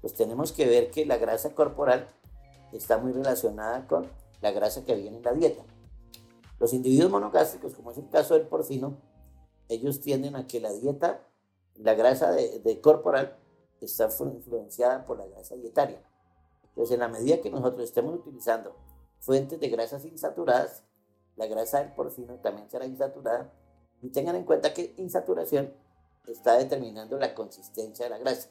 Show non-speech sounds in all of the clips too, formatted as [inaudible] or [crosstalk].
pues tenemos que ver que la grasa corporal está muy relacionada con la grasa que viene en la dieta. Los individuos monogástricos, como es el caso del porcino, ellos tienden a que la dieta, la grasa de, corporal, está influenciada por la grasa dietaria. Entonces, en la medida que nosotros estemos utilizando fuentes de grasas insaturadas, la grasa del porcino también será insaturada. Y tengan en cuenta que insaturación está determinando la consistencia de la grasa.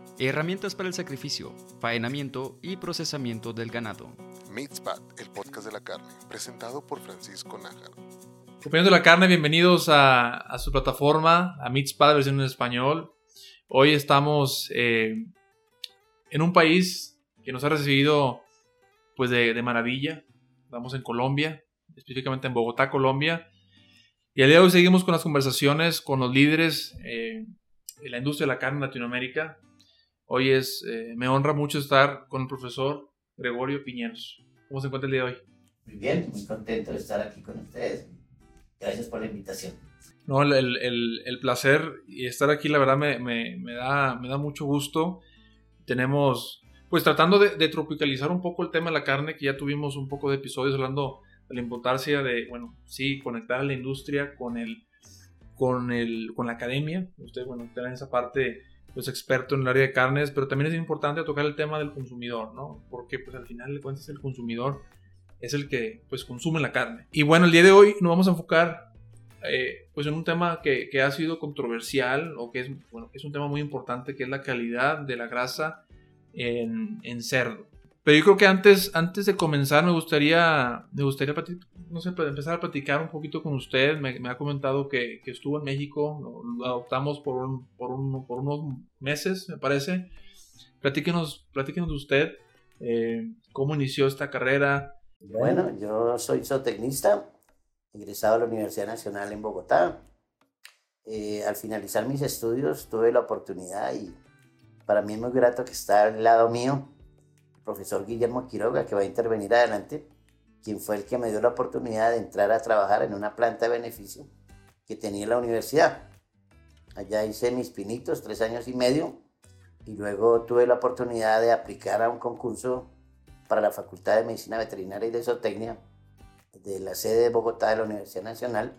Herramientas para el sacrificio, faenamiento y procesamiento del ganado. Meatspad, el podcast de la carne, presentado por Francisco Nájar. Compañeros de la carne, bienvenidos a, su plataforma, a Meatspad, versión en español. Hoy estamos eh, en un país que nos ha recibido pues de, maravilla. Estamos en Colombia, específicamente en Bogotá, Colombia. Y al día de hoy seguimos con las conversaciones con los líderes eh, de la industria de la carne en Latinoamérica, Hoy es, eh, me honra mucho estar con el profesor Gregorio Piñeros. ¿Cómo se encuentra el día de hoy? Muy bien, muy contento de estar aquí con ustedes. Gracias por la invitación. No, el, el, el placer y estar aquí, la verdad, me, me, me, da, me da mucho gusto. Tenemos, pues tratando de, de, tropicalizar un poco el tema de la carne, que ya tuvimos un poco de episodios hablando de la importancia de, bueno, sí, conectar a la industria con el, con el, con la academia. Usted, bueno, está en esa parte pues experto en el área de carnes, pero también es importante tocar el tema del consumidor, ¿no? Porque pues al final de cuentas el consumidor es el que pues consume la carne. Y bueno, el día de hoy nos vamos a enfocar eh, pues en un tema que, que, ha sido controversial o que es, bueno, es un tema muy importante que es la calidad de la grasa en, en cerdo. Pero yo creo que antes, antes de comenzar me gustaría, me gustaría no sé, empezar a platicar un poquito con usted. Me, ha comentado que, que, estuvo en México, lo, adoptamos por, un, por, un, por, unos meses, me parece. Platíquenos, platíquenos de usted, eh, cómo inició esta carrera. Bueno, yo soy zootecnista, egresado a la Universidad Nacional en Bogotá. Eh, al finalizar mis estudios tuve la oportunidad y para mí es muy grato que está al lado mío profesor Guillermo Quiroga, que va a intervenir adelante, quien fue el que me dio la oportunidad de entrar a trabajar en una planta de beneficio que tenía la universidad. Allá hice mis pinitos, tres años y medio, y luego tuve la oportunidad de aplicar a un concurso para la Facultad de Medicina Veterinaria y de Zootecnia de la sede de Bogotá de la Universidad Nacional,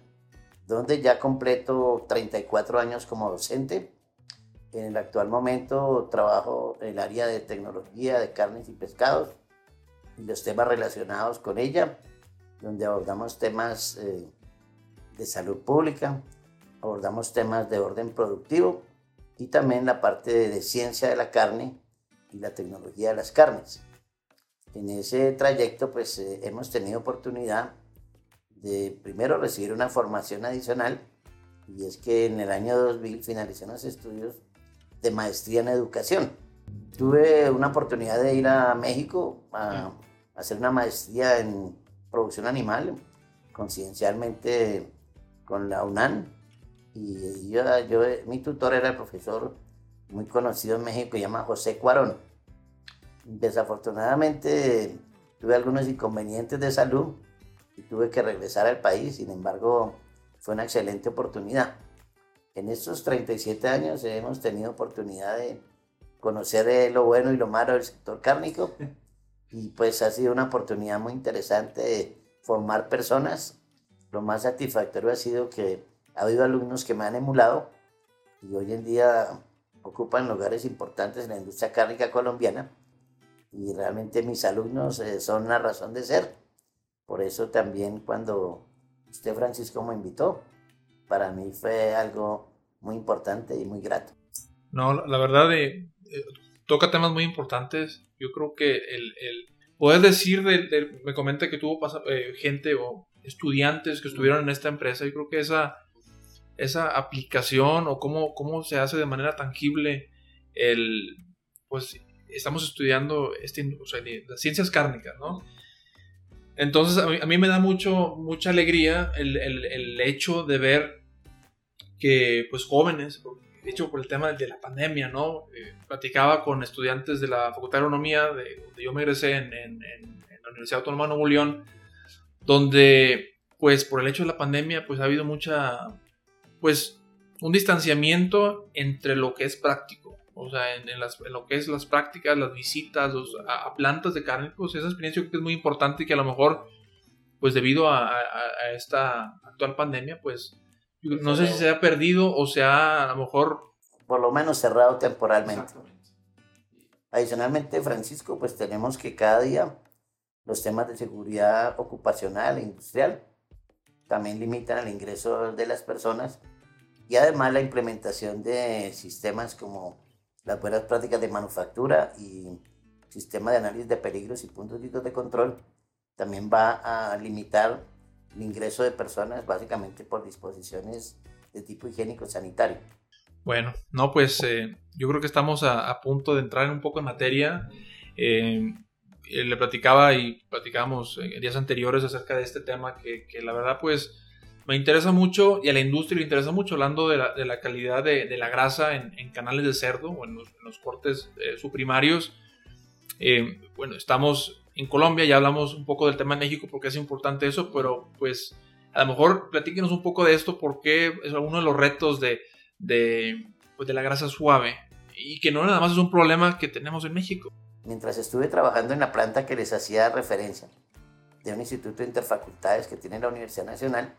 donde ya completo 34 años como docente en el actual momento trabajo en el área de tecnología de carnes y pescados los temas relacionados con ella, donde abordamos temas eh, de salud pública, abordamos temas de orden productivo y también la parte de, ciencia de la carne y la tecnología de las carnes. En ese trayecto pues eh, hemos tenido oportunidad de primero recibir una formación adicional y es que en el año 2000 finalicé los estudios de maestría en educación. Tuve una oportunidad de ir a México a, hacer una maestría en producción animal, coincidencialmente con la UNAM. Y yo, yo, mi tutor era el profesor muy conocido en México, se llama José Cuarón. Desafortunadamente tuve algunos inconvenientes de salud y tuve que regresar al país, sin embargo fue una excelente oportunidad. En estos 37 años hemos tenido oportunidad de conocer eh, lo bueno y lo malo del sector cárnico [laughs] y pues ha sido una oportunidad muy interesante de formar personas. Lo más satisfactorio ha sido que ha habido alumnos que me han emulado y hoy en día ocupan lugares importantes en la industria cárnica colombiana y realmente mis alumnos eh, son la razón de ser. Por eso también cuando usted Francisco me invitó, para mí fue algo muy importante y muy grato. No, la verdad, eh, eh, toca temas muy importantes. Yo creo que el, el poder decir, de, me comenta que tuvo eh, gente o estudiantes que estuvieron en esta empresa, yo creo que esa, esa aplicación o cómo, cómo se hace de manera tangible el, pues, estamos estudiando este, o sea, las ciencias cárnicas, ¿no? Entonces a mí, me da mucho, mucha alegría el, el, el, hecho de ver que pues jóvenes, de hecho por el tema de la pandemia, ¿no? Eh, platicaba con estudiantes de la Facultad de Agronomía, de donde yo me egresé en, en, en, la Universidad Autónoma de Nuevo León, donde pues por el hecho de la pandemia pues ha habido mucha, pues un distanciamiento entre lo que es práctico, o sea, en, las, lo que es las prácticas, las visitas a, plantas de carne, pues esa experiencia creo que es muy importante y que a lo mejor, pues debido a, a esta actual pandemia, pues no sé si se ha perdido o se ha a lo mejor... Por lo menos cerrado temporalmente. Adicionalmente, Francisco, pues tenemos que cada día los temas de seguridad ocupacional e industrial también limitan el ingreso de las personas y además la implementación de sistemas como las buenas prácticas de manufactura y sistema de análisis de peligros y puntos de control también va a limitar el ingreso de personas básicamente por disposiciones de tipo higiénico sanitario. Bueno, no, pues eh, yo creo que estamos a, punto de entrar un poco en materia. Eh, eh, le platicaba y platicamos en días anteriores acerca de este tema que, que, la verdad pues me interesa mucho y a la industria le interesa mucho hablando de la, de la calidad de, de, la grasa en, en, canales de cerdo o en los, en los cortes subprimarios. bueno, estamos en Colombia, ya hablamos un poco del tema en México porque es importante eso, pero pues a lo mejor platíquenos un poco de esto porque es uno de los retos de, de, pues, de la grasa suave y que no nada más es un problema que tenemos en México. Mientras estuve trabajando en la planta que les hacía referencia de un instituto de interfacultades que tiene la Universidad Nacional,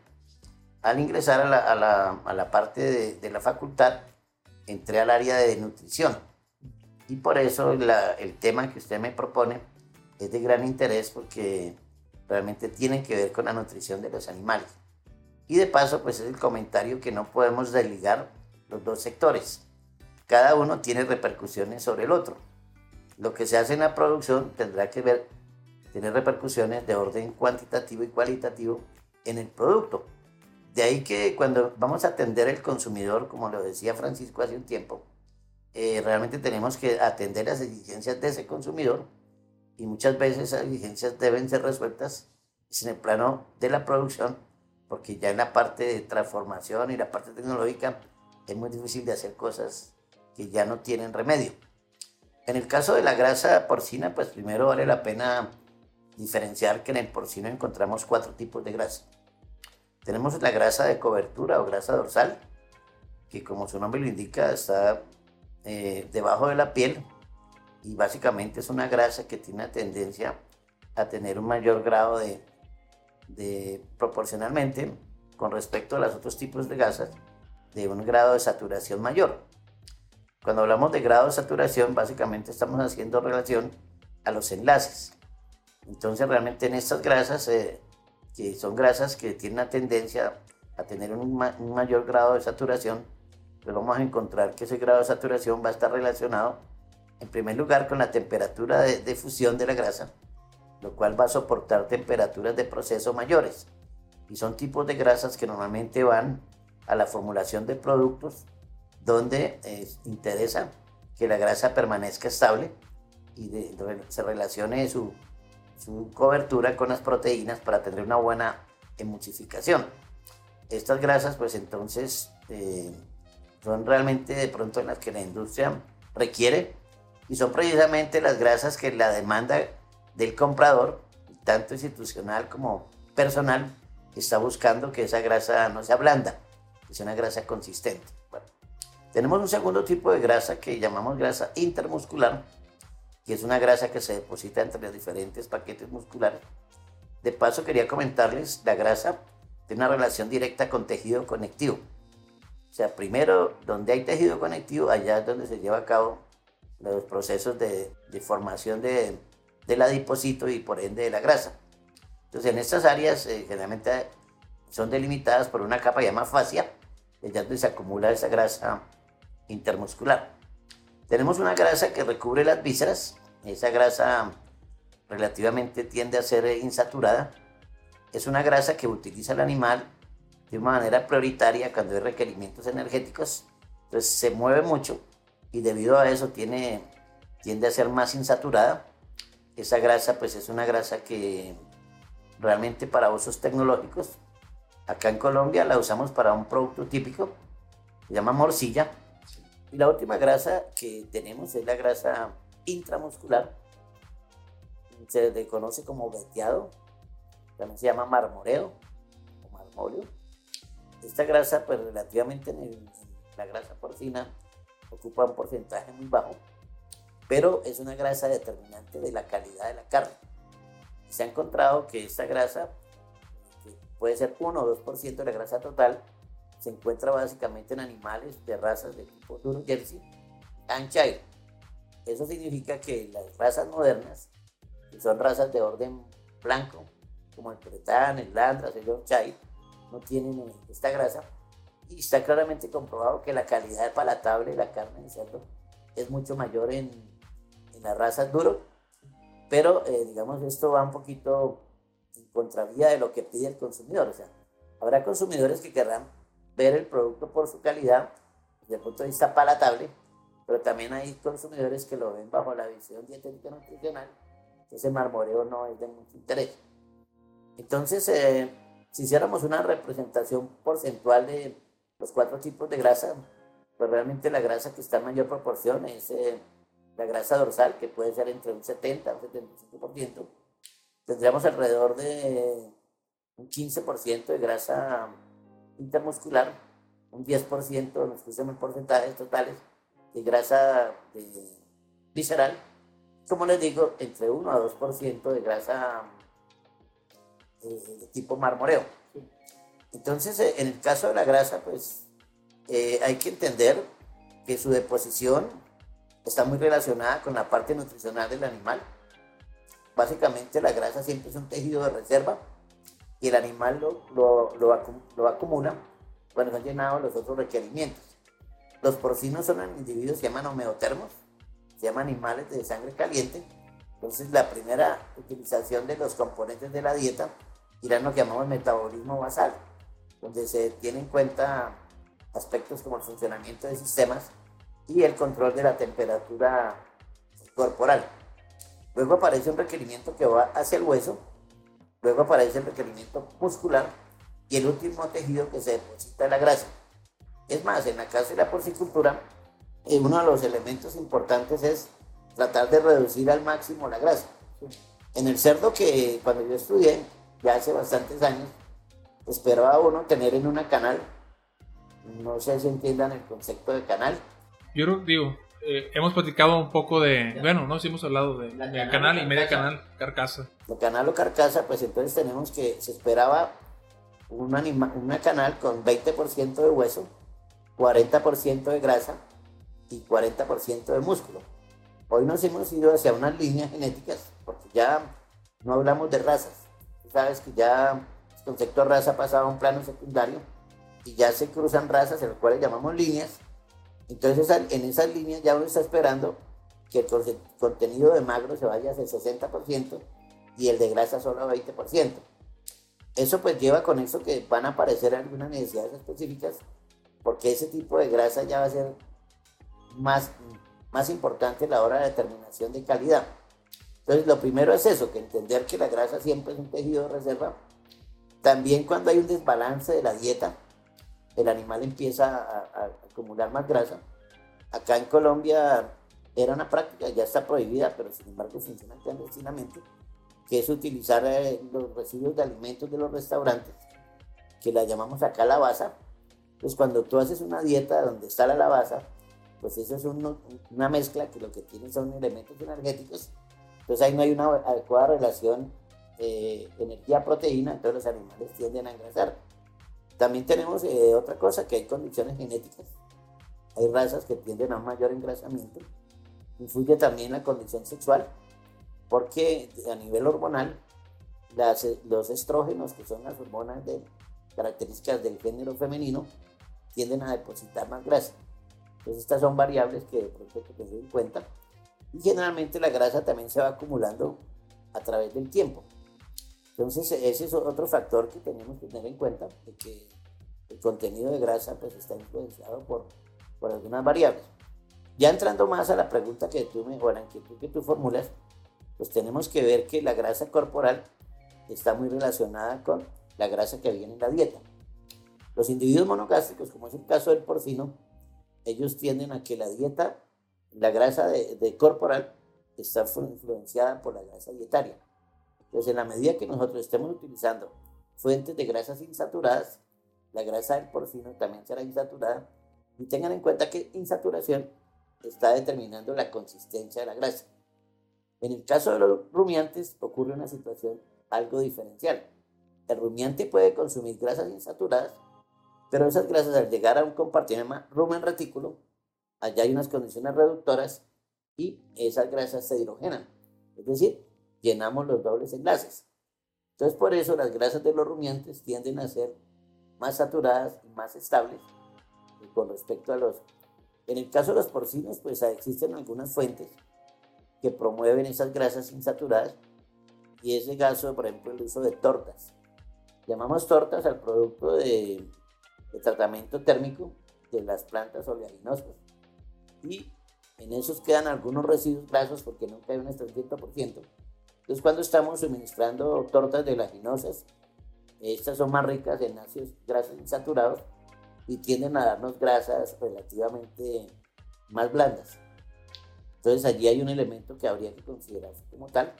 al ingresar a la, a la, a la parte de, de, la facultad, entré al área de nutrición. Y por eso la, el tema que usted me propone es de gran interés porque realmente tiene que ver con la nutrición de los animales. Y de paso, pues es el comentario que no podemos desligar los dos sectores. Cada uno tiene repercusiones sobre el otro. Lo que se hace en la producción tendrá que ver, tiene repercusiones de orden cuantitativo y cualitativo en el producto. De ahí que cuando vamos a atender al consumidor, como lo decía Francisco hace un tiempo, eh, realmente tenemos que atender las exigencias de ese consumidor y muchas veces esas exigencias deben ser resueltas en el plano de la producción, porque ya en la parte de transformación y la parte tecnológica es muy difícil de hacer cosas que ya no tienen remedio. En el caso de la grasa porcina, pues primero vale la pena diferenciar que en el porcino encontramos cuatro tipos de grasa. Tenemos la grasa de cobertura o grasa dorsal, que como su nombre lo indica está eh, debajo de la piel y básicamente es una grasa que tiene una tendencia a tener un mayor grado de, de proporcionalmente con respecto a los otros tipos de grasas de un grado de saturación mayor. Cuando hablamos de grado de saturación, básicamente estamos haciendo relación a los enlaces. Entonces, realmente en estas grasas, eh, que son grasas que tienen una tendencia a tener un, un, mayor grado de saturación, pues vamos a encontrar que ese grado de saturación va a estar relacionado en primer lugar con la temperatura de, fusión de la grasa, lo cual va a soportar temperaturas de proceso mayores. Y son tipos de grasas que normalmente van a la formulación de productos donde eh, interesa que la grasa permanezca estable y se relacione su, su, cobertura con las proteínas para tener una buena emulsificación. Estas grasas pues entonces eh, son realmente de pronto en las que la industria requiere y son precisamente las grasas que la demanda del comprador, tanto institucional como personal, está buscando que esa grasa no sea blanda, que sea una grasa consistente. tenemos un segundo tipo de grasa que llamamos grasa intermuscular, que es una grasa que se deposita entre los diferentes paquetes musculares. De paso, quería comentarles, la grasa tiene una relación directa con tejido conectivo. O sea, primero, donde hay tejido conectivo, allá es donde se lleva a cabo los procesos de, formación de, del adipocito y por ende de la grasa. Entonces en estas áreas eh, generalmente son delimitadas por una capa llamada fascia, ya donde se acumula esa grasa intermuscular. Tenemos una grasa que recubre las vísceras, esa grasa relativamente tiende a ser insaturada. Es una grasa que utiliza el animal de una manera prioritaria cuando hay requerimientos energéticos, entonces se mueve mucho y debido a eso tiene tiende a ser más insaturada. Esa grasa pues es una grasa que realmente para usos tecnológicos, acá en Colombia la usamos para un producto típico, se llama morcilla. Y la última grasa que tenemos es la grasa intramuscular, se le conoce como veteado, también se llama marmoreo o marmoreo. Esta grasa, pues relativamente en, la grasa porcina, ocupa un porcentaje muy bajo, pero es una grasa determinante de la calidad de la carne. Se ha encontrado que esta grasa, que puede ser 1 o 2% de la grasa total, se encuentra básicamente en animales de razas de tipo duro jersey, Hampshire. Eso significa que las razas modernas, que son razas de orden blanco, como el Pretán, el Landras, el Yorkshire, no tienen eh, esta grasa. Y está claramente comprobado que la calidad palatable de la carne de cerdo es mucho mayor en, en las razas duro. Pero, eh, digamos, esto va un poquito en contravía de lo que pide el consumidor. O sea, habrá consumidores que querrán ver el producto por su calidad, desde el punto de vista palatable, pero también hay consumidores que lo ven bajo la visión dietética nutricional. Entonces, el marmoreo no es de mucho interés. Entonces, eh, si hiciéramos una representación porcentual de los cuatro tipos de grasa, pues realmente la grasa que está en mayor proporción es eh, la grasa dorsal, que puede ser entre un 70 y un 75%. Tendríamos alrededor de un 15% de grasa intermuscular, un 10%, nos pusimos porcentajes totales, de grasa visceral, como les digo, entre 1 a 2% de grasa eh, de tipo marmoreo. Entonces, eh, en el caso de la grasa, pues eh, hay que entender que su deposición está muy relacionada con la parte nutricional del animal. Básicamente la grasa siempre es un tejido de reserva y el animal lo, lo, lo, acumula cuando se han llenado los otros requerimientos. Los porcinos son individuos que se llaman homeotermos, se llaman animales de sangre caliente. Entonces la primera utilización de los componentes de la dieta irán lo que llamamos metabolismo basal, donde se tiene en cuenta aspectos como el funcionamiento de sistemas y el control de la temperatura corporal. Luego aparece un requerimiento que va hacia el hueso, luego aparece el requerimiento muscular y el último tejido que se deposita en la grasa. Es más, en la casa de la porcicultura, eh, uno de los elementos importantes es tratar de reducir al máximo la grasa. En el cerdo que cuando yo estudié, ya hace bastantes años, esperaba uno tener en una canal, no sé si entiendan el concepto de canal. Yo digo, eh, hemos platicado un poco de, bueno, no, sí hemos hablado de, canal, y media canal, carcasa. La canal o carcasa, pues entonces tenemos que, se esperaba una, una canal con 20% de hueso, 40% de grasa y 40% de músculo. Hoy nos hemos ido hacia unas líneas genéticas, porque ya no hablamos de razas, sabes que ya el de raza ha pasado a un plano secundario y ya se cruzan razas, en las cuales llamamos líneas. Entonces en esas líneas ya uno está esperando que el contenido de magro se vaya hacia el 60% y el de grasa solo a 20%. Eso pues lleva con eso que van a aparecer algunas necesidades específicas porque ese tipo de grasa ya va a ser más, más importante a la hora de determinación de calidad. Entonces, lo primero es eso, que entender que la grasa siempre es un tejido de reserva. También cuando hay un desbalance de la dieta, el animal empieza a, acumular más grasa. Acá en Colombia era una práctica, ya está prohibida, pero sin embargo funciona clandestinamente, que es utilizar eh, los residuos de alimentos de los restaurantes, que la llamamos acá la basa. Pues cuando tú haces una dieta donde está la lavaza, pues eso es una mezcla que lo que tiene son elementos energéticos entonces ahí no hay una adecuada relación eh, energía-proteína, entonces los animales tienden a engrasar. También tenemos eh, otra cosa, que hay condiciones genéticas. Hay razas que tienden a un mayor engrasamiento. Influye también la condición sexual, porque a nivel hormonal, los estrógenos, que son las hormonas características del género femenino, tienden a depositar más grasa. Entonces estas son variables que de hay que tener en cuenta. Y generalmente la grasa también se va acumulando a través del tiempo. Entonces ese es otro factor que tenemos que tener en cuenta, que el contenido de grasa pues está influenciado por, por algunas variables. Ya entrando más a la pregunta que tú me, o la inquietud que tú formulas, pues tenemos que ver que la grasa corporal está muy relacionada con la grasa que viene en la dieta. Los individuos monogástricos, como es el caso del porcino, ellos tienden a que la dieta, la grasa de, corporal, está influenciada por la grasa dietaria. Entonces, en la medida que nosotros estemos utilizando fuentes de grasas insaturadas, la grasa del porcino también será insaturada. Y tengan en cuenta que insaturación está determinando la consistencia de la grasa. En el caso de los rumiantes ocurre una situación algo diferencial. El rumiante puede consumir grasas insaturadas, pero esas grasas al llegar a un compartimento rumen retículo, allá hay unas condiciones reductoras y esas grasas se hidrogenan. Es decir, llenamos los dobles enlaces. Entonces por eso las grasas de los rumiantes tienden a ser más saturadas y más estables con respecto a los... En el caso de los porcinos, pues existen algunas fuentes que promueven esas grasas insaturadas y ese caso, por ejemplo, el uso de tortas. Llamamos tortas al producto de, tratamiento térmico de las plantas oleaginosas. Y en esos quedan algunos residuos grasos porque nunca hay un 300%. Entonces, cuando estamos suministrando tortas de oleaginosas, estas son más ricas en ácidos grasos insaturados y tienden a darnos grasas relativamente más blandas. Entonces allí hay un elemento que habría que considerarse como tal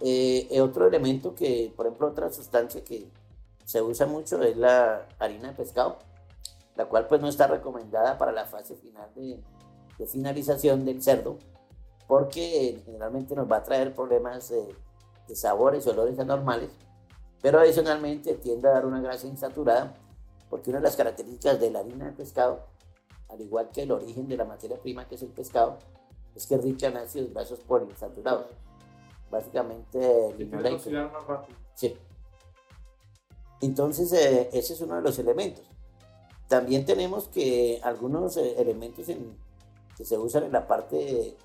eh, eh, otro elemento que, por ejemplo, otra sustancia que se usa mucho es la harina de pescado, la cual pues no está recomendada para la fase final de, finalización del cerdo, porque generalmente nos va a traer problemas de sabores y olores anormales, pero adicionalmente tiende a dar una grasa insaturada, porque una de las características de la harina de pescado, al igual que el origen de la materia prima que es el pescado, es que es rica en ácidos grasos poliinsaturados básicamente Sí. Entonces, eh, ese es uno de los elementos. También tenemos que algunos eh, elementos que se usan en la parte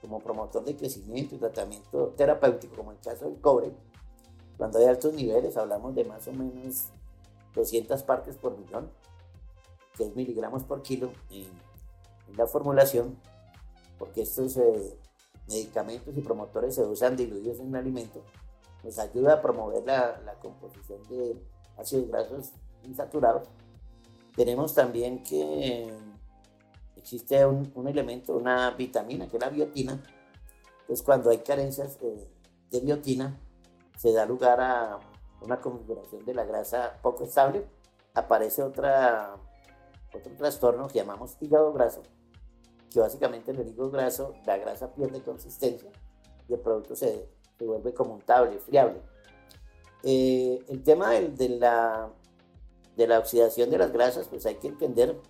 como promotor de crecimiento y tratamiento terapéutico, como el caso del cobre, cuando hay altos niveles, hablamos de más o menos 200 partes por millón, que es miligramos por kilo en, la formulación, porque esto es eh, medicamentos y promotores se usan diluidos en el alimento, nos ayuda a promover la, la composición de ácidos grasos insaturados. Tenemos también que existe un, un, elemento, una vitamina, que es la biotina. Entonces, cuando hay carencias eh, de biotina, se da lugar a una configuración de la grasa poco estable. Aparece otra, otro trastorno que llamamos hígado graso, que básicamente en el hígado graso la grasa pierde consistencia y el producto se, se vuelve como untable, friable. Eh, el tema de, la, de la oxidación de las grasas, pues hay que entender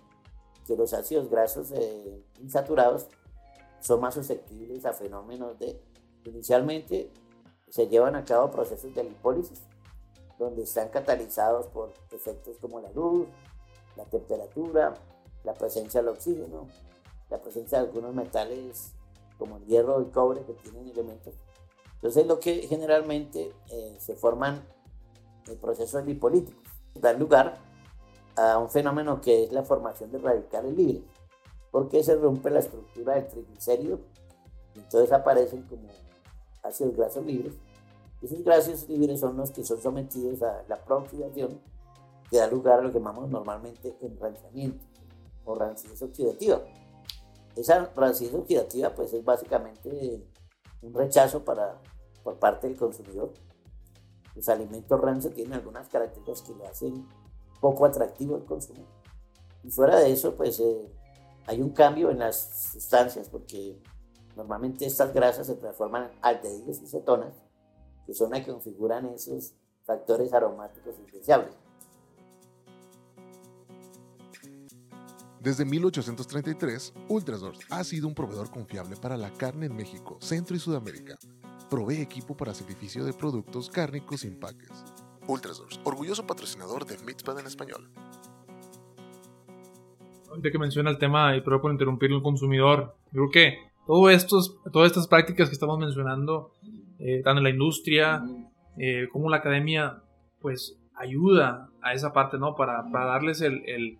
que los ácidos grasos eh, insaturados son más susceptibles a fenómenos de, inicialmente se llevan a cabo procesos de lipólisis, donde están catalizados por efectos como la luz, la temperatura, la presencia del oxígeno, la presencia de algunos metales como el hierro y cobre que tienen elementos. Entonces lo que generalmente eh, se forman en procesos lipolíticos. Dan lugar un fenómeno que es la formación de radicales libres, porque se rompe la estructura del triglicérido, entonces aparecen como ácidos grasos libres. Esos grasos libres son los que son sometidos a la prooxidación, que da lugar a lo que llamamos normalmente enranciamiento o rancidez oxidativa. Esa ranciedad oxidativa pues es básicamente un rechazo para, por parte del consumidor. Los alimentos rancios tienen algunas características que lo hacen poco atractivo al consumo. Y fuera de eso pues eh, hay un cambio en las sustancias porque normalmente estas grasas se transforman en aldehídos y cetonas que son las que configuran esos factores aromáticos indeseables. Desde 1833, Ultrasource ha sido un proveedor confiable para la carne en México, Centro y Sudamérica. Provee equipo para sacrificio de productos cárnicos sin paques. Ultrasource, orgulloso patrocinador de Mitzpah en español. Ahorita que menciona el tema, y perdón por interrumpir el consumidor, creo que todo estos, todas estas prácticas que estamos mencionando, eh, tanto en la industria eh, como la academia, pues ayuda a esa parte, ¿no? Para, darles el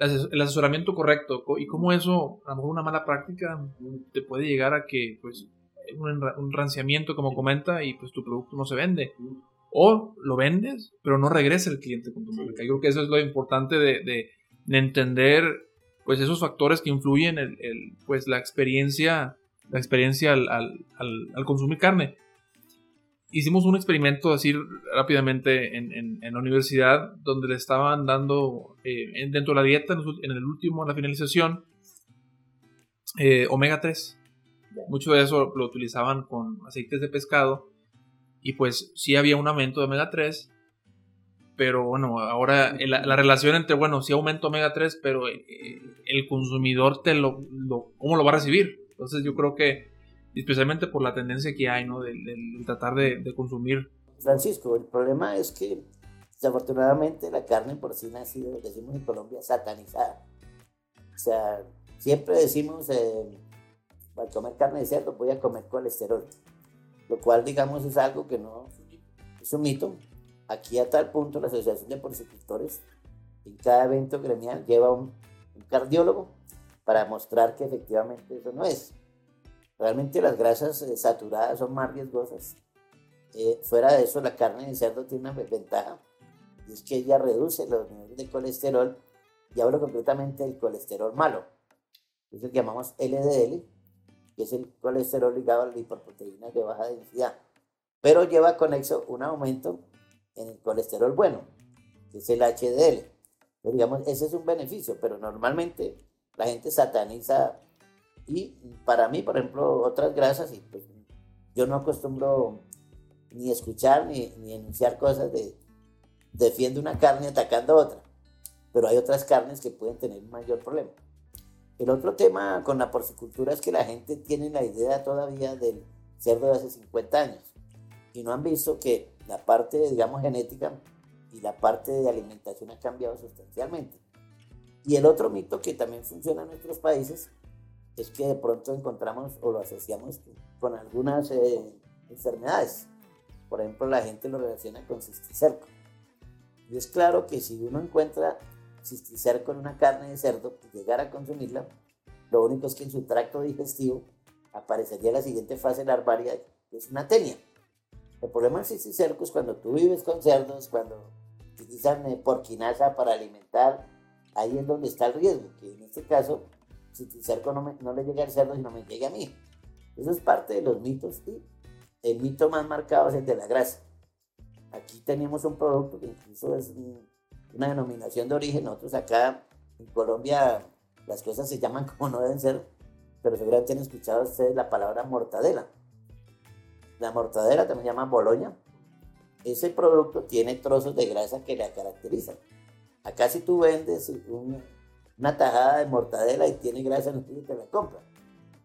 el asesoramiento correcto y cómo eso, a lo mejor una mala práctica, te puede llegar a que, pues, un, un ranciamiento, como comenta, y pues tu producto no se vende. O lo vendes, pero no regresa el cliente con tu marca. Yo creo que eso es lo importante de, de, entender, pues, esos factores que influyen en el, pues, la experiencia, la experiencia al, al, al consumir carne hicimos un experimento así rápidamente en, la universidad donde le estaban dando eh, dentro de la dieta, en el último, en la finalización, eh, omega 3. Mucho de eso lo utilizaban con aceites de pescado y pues sí había un aumento de omega 3, pero bueno, ahora la, relación entre, bueno, sí aumento omega 3, pero eh, el consumidor te lo, lo, ¿cómo lo va a recibir? Entonces yo creo que especialmente por la tendencia que hay, ¿no? Del, tratar de, consumir. Francisco, el problema es que desafortunadamente la carne porcina ha sido, decimos en Colombia, satanizada. O sea, siempre decimos, eh, al comer carne de cerdo voy a comer colesterol, lo cual digamos es algo que no es un mito. Aquí a tal punto la Asociación de Porcicultores en cada evento gremial lleva un cardiólogo para mostrar que efectivamente eso no es. Realmente las grasas eh, saturadas son más riesgosas. Eh, fuera de eso, la carne de cerdo tiene una ventaja, y es que ella reduce los niveles de colesterol, y hablo concretamente del colesterol malo, es el que llamamos LDL, que es el colesterol ligado a las lipoproteínas de baja densidad, pero lleva conexo un aumento en el colesterol bueno, que es el HDL. digamos, ese es un beneficio, pero normalmente la gente sataniza y para mí, por ejemplo, otras grasas, y pues, yo no acostumbro ni escuchar ni, ni enunciar cosas de defiende una carne atacando a otra, pero hay otras carnes que pueden tener un mayor problema. El otro tema con la porcicultura es que la gente tiene la idea todavía del cerdo de hace 50 años y no han visto que la parte, digamos, genética y la parte de alimentación ha cambiado sustancialmente. Y el otro mito que también funciona en nuestros países es que de pronto encontramos o lo asociamos con algunas eh, enfermedades. Por ejemplo, la gente lo relaciona con cisticerco. Y es claro que si uno encuentra cisticerco en una carne de cerdo y llegar a consumirla, lo único es que en su tracto digestivo aparecería la siguiente fase larvaria, que es una tenia. El problema del cisticerco es cuando tú vives con cerdos, cuando utilizan eh, porquinaza para alimentar, ahí es donde está el riesgo, que en este caso si el cerco no, no le llega al cerdo, sino me llegue a mí. Eso es parte de los mitos y el mito más marcado es el de la grasa. Aquí tenemos un producto que incluso es una denominación de origen. Nosotros acá en Colombia las cosas se llaman [laughs] como no deben ser, pero seguramente han escuchado ustedes la palabra mortadela. La mortadela también se llama boloña. Ese producto tiene trozos de grasa que la caracterizan. Acá si tú vendes un, una tajada de mortadela y tiene grasa, no que la compra,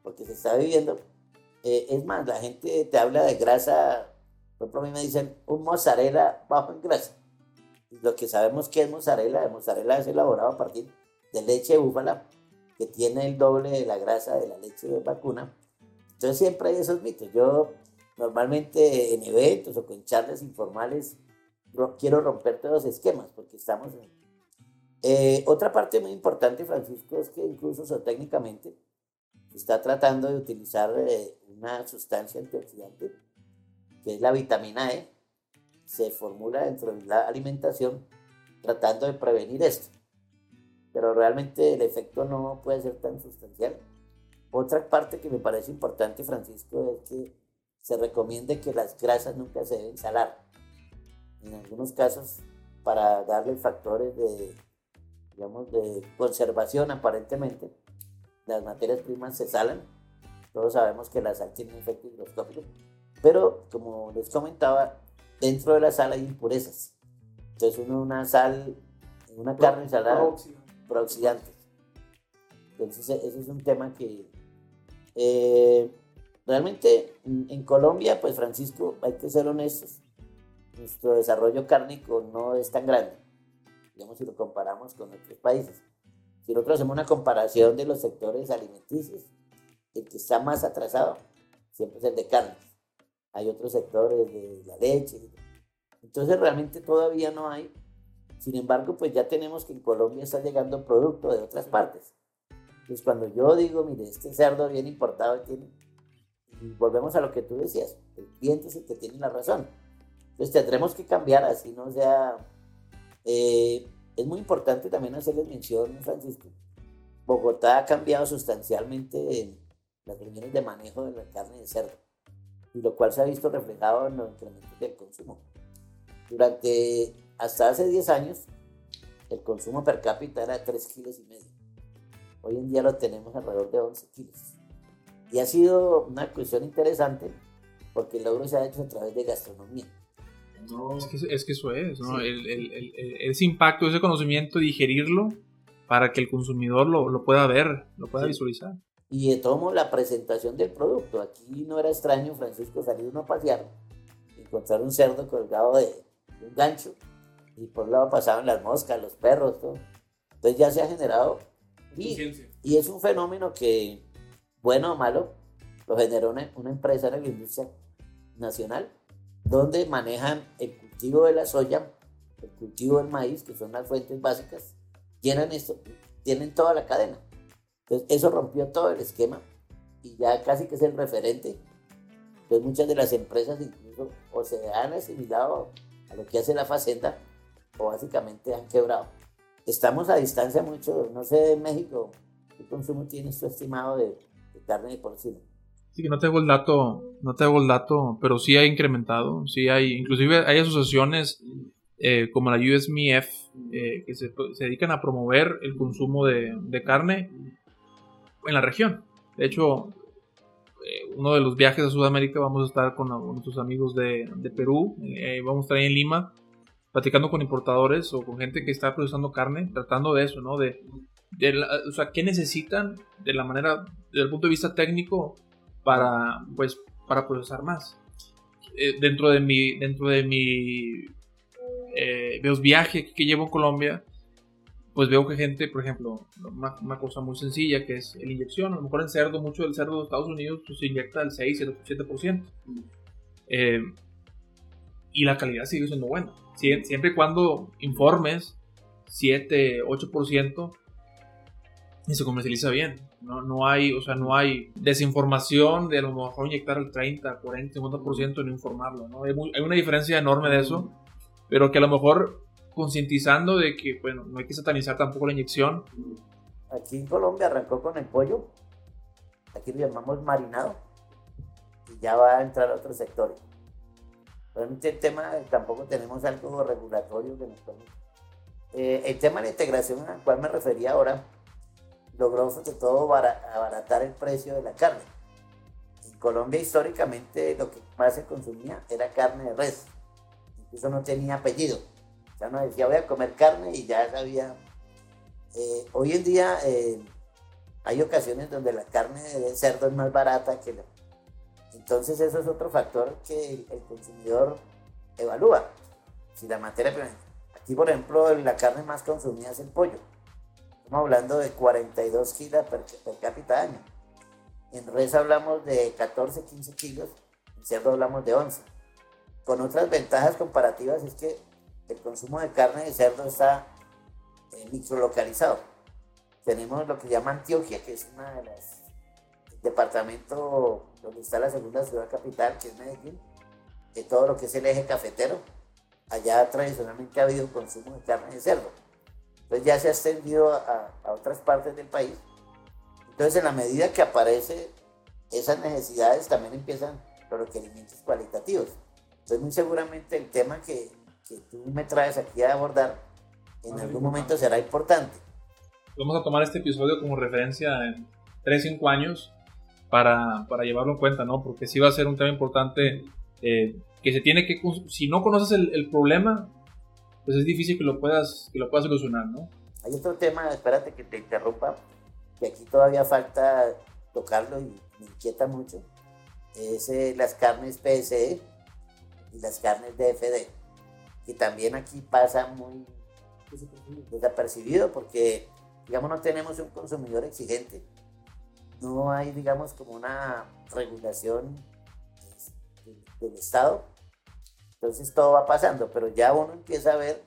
porque se está viviendo. Eh, es más, la gente te habla de grasa, por ejemplo, a mí me dicen un mozzarella bajo en grasa. Lo que sabemos que es mozzarella, el mozzarella es elaborado a partir de leche de búfala, que tiene el doble de la grasa de la leche de vacuna. Entonces siempre hay esos mitos. Yo normalmente en eventos o con charlas informales quiero romper todos los esquemas, porque estamos eh, otra parte muy importante, Francisco, es que incluso técnicamente se está tratando de utilizar eh, una sustancia antioxidante, que es la vitamina E, se formula dentro de la alimentación tratando de prevenir esto. Pero realmente el efecto no puede ser tan sustancial. Otra parte que me parece importante, Francisco, es que se recomiende que las grasas nunca se deben salar. En algunos casos, para darle factores de digamos, de conservación aparentemente, las materias primas se salen. Todos sabemos que la sal tiene un efecto pero como les comentaba, dentro de la sal hay impurezas. Entonces uno una sal, una carne salada, prooxidante. Entonces e-, ese es un tema que eh, realmente en Colombia, pues Francisco, hay que ser honestos, nuestro desarrollo cárnico no es tan grande digamos, si lo comparamos con otros países. Si nosotros hacemos una comparación de los sectores alimenticios, el que está más atrasado siempre es el de carnes. Hay otros sectores de la leche. Entonces realmente todavía no hay Sin embargo, pues ya tenemos que en Colombia está llegando producto de otras partes. Entonces, cuando yo digo, mire, este cerdo bien importado tiene, y volvemos a lo que tú decías, el cliente es el que tiene la razón. Entonces tendremos que cambiar, así no sea... Eh, es muy importante también hacerles mención, Francisco. Bogotá ha cambiado sustancialmente en las reuniones de manejo de la carne de cerdo, y lo cual se ha visto reflejado en los incrementos del consumo. Durante hasta hace 10 años, el consumo per cápita era de 3 kilos y medio. Hoy en día lo tenemos alrededor de 11 kilos. Y ha sido una cuestión interesante porque el logro se ha hecho a través de gastronomía. Es, que, es, que, eso es, ¿no? El, el, el, ese impacto, ese conocimiento, digerirlo para que el consumidor lo, lo pueda ver, lo pueda visualizar. Y de todo la presentación del producto. Aquí no era extraño, Francisco, salir uno a pasear, encontrar un cerdo colgado de, un gancho y por un lado pasaban las moscas, los perros, todo. Entonces ya se ha generado y, y es un fenómeno que, bueno o malo, lo generó una, una empresa de la industria nacional donde manejan el cultivo de la soya, el cultivo del maíz, que son las fuentes básicas, tienen esto, tienen toda la cadena. Entonces, eso rompió todo el esquema y ya casi que es el referente. Entonces, muchas de las empresas incluso o se han asimilado a lo que hace la facenda o básicamente han quebrado. Estamos a distancia mucho, no sé, de México, ¿qué consumo tienes tú estimado de, de carne de porcino? Sí, que no tengo el dato, no tengo el dato, pero sí ha incrementado, sí hay, inclusive hay asociaciones eh, como la USMF eh, que se, dedican a promover el consumo de, carne en la región. De hecho, eh, uno de los viajes a Sudamérica vamos a estar con, nuestros amigos de, Perú, vamos a estar ahí en Lima, platicando con importadores o con gente que está procesando carne, tratando de eso, ¿no? De, o sea, ¿qué necesitan de la manera, desde el punto de vista técnico, para, pues, para procesar más. Eh, dentro de mi, dentro de mi eh, los viajes que llevo en Colombia, pues veo que gente, por ejemplo, una, cosa muy sencilla que es la inyección, a lo mejor en cerdo, mucho del cerdo de Estados Unidos pues, se inyecta el 6, el 7%. Eh, y la calidad sigue siendo buena. siempre y cuando informes 7, 8%, y se comercializa bien. No, no hay, o sea, no hay desinformación de a lo mejor inyectar el 30, 40, 50% y no informarlo, ¿no? Hay, hay, una diferencia enorme de eso, pero que a lo mejor concientizando de que, bueno, no hay que satanizar tampoco la inyección. Aquí en Colombia arrancó con el pollo, aquí lo llamamos marinado, y ya va a entrar a otros sectores. Realmente el tema, tampoco tenemos algo regulatorio que nos eh, el tema de la integración al cual me refería ahora, logró sobre todo abaratar el precio de la carne. En Colombia históricamente lo que más se consumía era carne de res, incluso no tenía apellido. Sea, no decía voy a comer carne y ya sabía. Eh, hoy en día eh, hay ocasiones donde la carne de cerdo es más barata que la... Entonces eso es otro factor que el, consumidor evalúa. Si la materia Aquí, por ejemplo, la carne más consumida es el pollo Estamos hablando de 42 kilos per, cápita año. En res hablamos de 14, 15 kilos, en cerdo hablamos de 11. Con otras ventajas comparativas es que el consumo de carne de cerdo está eh, microlocalizado. Tenemos lo que llama Antioquia, que es una de las departamento donde está la segunda ciudad capital, que es Medellín, de todo lo que es el eje cafetero. Allá tradicionalmente ha habido consumo de carne de cerdo entonces ya se ha extendido a, otras partes del país. Entonces en la medida que aparece esas necesidades también empiezan los requerimientos cualitativos. Entonces muy seguramente el tema que, que tú me traes aquí a abordar en algún momento será importante. Vamos a tomar este episodio como referencia en 3-5 años para, para, llevarlo en cuenta, ¿no? Porque sí va a ser un tema importante eh, que se tiene que, si no conoces el, el problema, pues es difícil que lo puedas, que lo puedas solucionar, ¿no? Hay otro tema, espérate que te interrumpa, que aquí todavía falta tocarlo y me inquieta mucho, es eh, las carnes PSE y las carnes DFD, que también aquí pasa muy desapercibido porque, digamos, no tenemos un consumidor exigente, no hay, digamos, como una regulación este, del Estado entonces todo va pasando, pero ya uno empieza a ver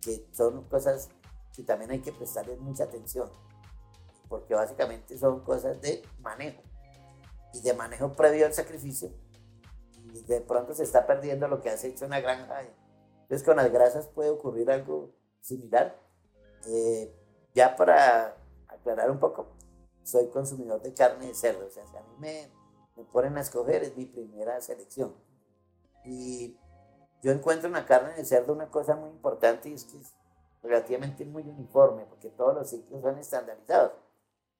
que son cosas que también hay que prestarles mucha atención, porque básicamente son cosas de manejo y de manejo previo al sacrificio. Y de pronto se está perdiendo lo que has hecho en una granja. Entonces con las grasas puede ocurrir algo similar. Eh, ya para aclarar un poco, soy consumidor de carne de cerdo, o sea, si a mí me, me ponen a escoger es mi primera selección. Y yo encuentro en la carne de cerdo una cosa muy importante y es que es relativamente muy uniforme, porque todos los ciclos son estandarizados.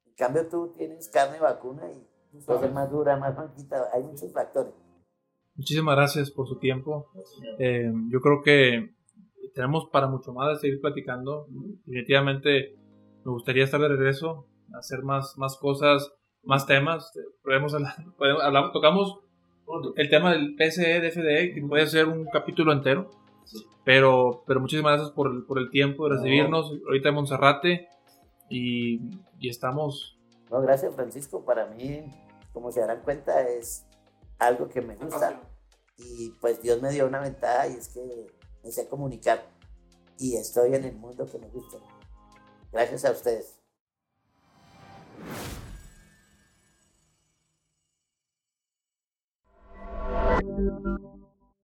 En cambio, tú tienes carne vacuna y puede ser más dura, más manquita, hay muchos factores. Muchísimas gracias por su tiempo. Eh, yo creo que tenemos para mucho más de seguir platicando. Definitivamente me gustaría estar de regreso, hacer más, más cosas, más temas. Podemos hablar, [laughs] podemos hablar tocamos el tema del PCE, DFDE, que puede ser un capítulo entero. Pero, pero muchísimas gracias por el, por el tiempo de recibirnos. Ahorita en Monserrate y, y estamos. No, gracias Francisco. Para mí, como se darán cuenta, es algo que me gusta. Y pues Dios me dio una ventaja y es que me sé comunicar. Y estoy en el mundo que me gusta. Gracias a ustedes.